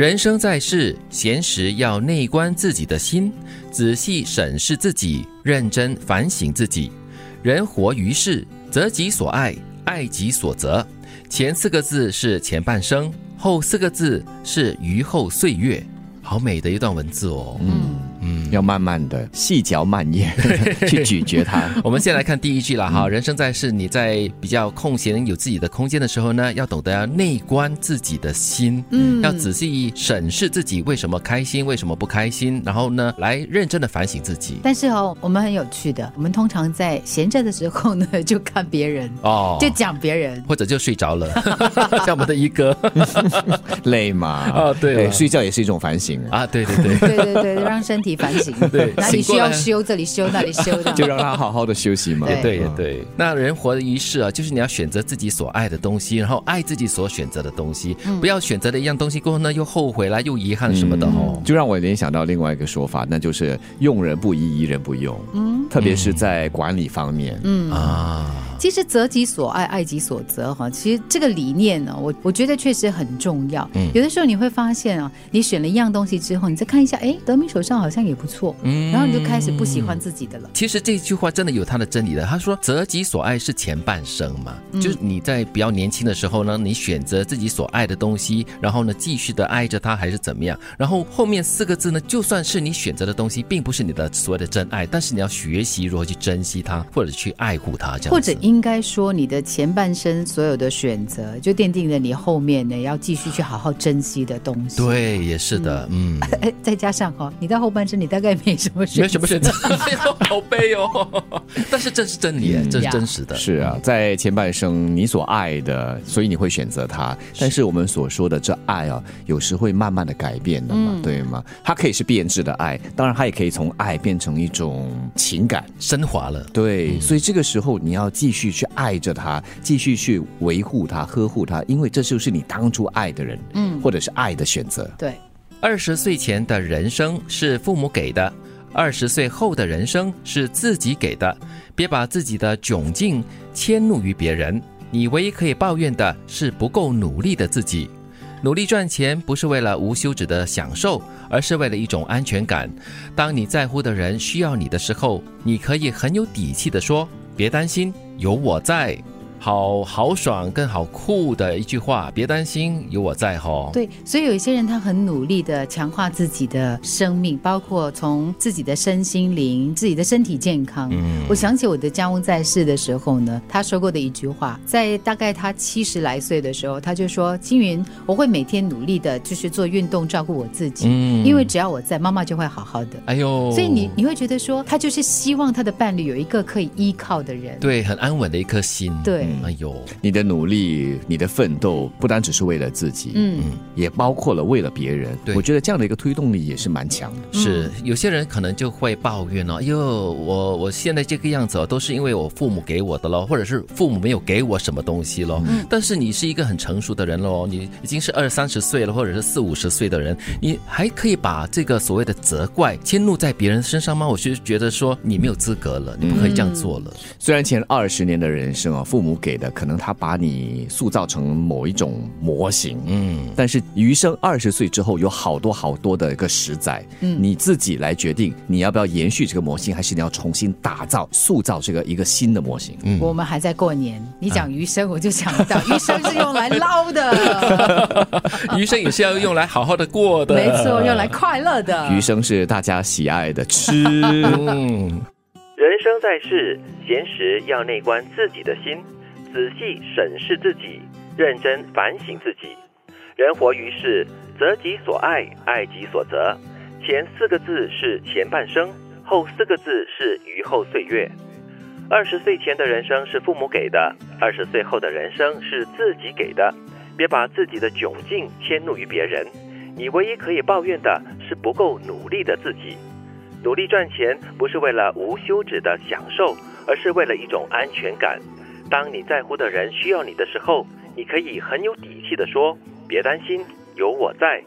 人生在世，闲时要内观自己的心，仔细审视自己，认真反省自己。人活于世，择己所爱，爱己所择。前四个字是前半生，后四个字是余后岁月。好美的一段文字哦。嗯嗯，要慢慢的细嚼慢咽 去咀嚼它。我们先来看第一句了哈。人生在世，你在比较空闲有自己的空间的时候呢，要懂得要内观自己的心，嗯，要仔细审视自己为什么开心，为什么不开心，然后呢，来认真的反省自己。但是哦，我们很有趣的，我们通常在闲着的时候呢，就看别人哦，就讲别人，或者就睡着了，像我们的一哥，累嘛？啊，对，睡觉也是一种反省。啊，对对对，对对对，让身体反省，对，哪里需要修，这里修，那里修的，就让他好好的休息嘛。对对，那人活的一世啊，就是你要选择自己所爱的东西，然后爱自己所选择的东西，不要选择了一样东西过后呢，又后悔啦，又遗憾什么的哦。就让我联想到另外一个说法，那就是用人不疑，疑人不用。嗯，特别是在管理方面。嗯啊。其实择己所爱，爱己所择，哈，其实这个理念呢，我我觉得确实很重要。嗯，有的时候你会发现啊，你选了一样东西之后，你再看一下，哎，德明手上好像也不错，嗯，然后你就开始不喜欢自己的了。其实这句话真的有它的真理的。他说择己所爱是前半生嘛，就是你在比较年轻的时候呢，你选择自己所爱的东西，然后呢继续的爱着它，还是怎么样？然后后面四个字呢，就算是你选择的东西，并不是你的所谓的真爱，但是你要学习如何去珍惜它，或者去爱护它，这样或者应该说，你的前半生所有的选择，就奠定了你后面呢要继续去好好珍惜的东西。对，也是的，嗯。再加上哈，你到后半生，你大概没什么选，没什么选择，好悲哦。但是这是真理，这是真实的。是啊，在前半生你所爱的，所以你会选择他。但是我们所说的这爱啊，有时会慢慢的改变的嘛，对吗？它可以是变质的爱，当然它也可以从爱变成一种情感，升华了。对，所以这个时候你要继续去爱着。他继续去维护他、呵护他，因为这就是你当初爱的人，嗯，或者是爱的选择。对，二十岁前的人生是父母给的，二十岁后的人生是自己给的。别把自己的窘境迁怒于别人，你唯一可以抱怨的是不够努力的自己。努力赚钱不是为了无休止的享受，而是为了一种安全感。当你在乎的人需要你的时候，你可以很有底气的说：“别担心。”有我在。好豪爽跟好酷的一句话，别担心，有我在吼。对，所以有一些人他很努力的强化自己的生命，包括从自己的身心灵、自己的身体健康。嗯，我想起我的家翁在世的时候呢，他说过的一句话，在大概他七十来岁的时候，他就说：“青云，我会每天努力的，就是做运动，照顾我自己。嗯，因为只要我在，妈妈就会好好的。哎呦，所以你你会觉得说，他就是希望他的伴侣有一个可以依靠的人，对，很安稳的一颗心。对。哎呦，你的努力，你的奋斗，不单只是为了自己，嗯，也包括了为了别人。对，我觉得这样的一个推动力也是蛮强的。是，有些人可能就会抱怨哦，哎呦，我我现在这个样子哦，都是因为我父母给我的喽，或者是父母没有给我什么东西喽。嗯。但是你是一个很成熟的人喽，你已经是二三十岁了，或者是四五十岁的人，你还可以把这个所谓的责怪迁怒在别人身上吗？我是觉得说你没有资格了，你不可以这样做了。虽然前二十年的人生啊，父母给的。可能他把你塑造成某一种模型，嗯，但是余生二十岁之后有好多好多的一个实在，嗯，你自己来决定你要不要延续这个模型，还是你要重新打造、塑造这个一个新的模型。嗯，我们还在过年，你讲余生，我就想到 余生是用来捞的，余生也是要用来好好的过的，没错，用来快乐的。余生是大家喜爱的吃。人生在世，闲时要内观自己的心。仔细审视自己，认真反省自己。人活于世，择己所爱，爱己所择。前四个字是前半生，后四个字是余后岁月。二十岁前的人生是父母给的，二十岁后的人生是自己给的。别把自己的窘境迁怒于别人，你唯一可以抱怨的是不够努力的自己。努力赚钱不是为了无休止的享受，而是为了一种安全感。当你在乎的人需要你的时候，你可以很有底气的说：“别担心，有我在。”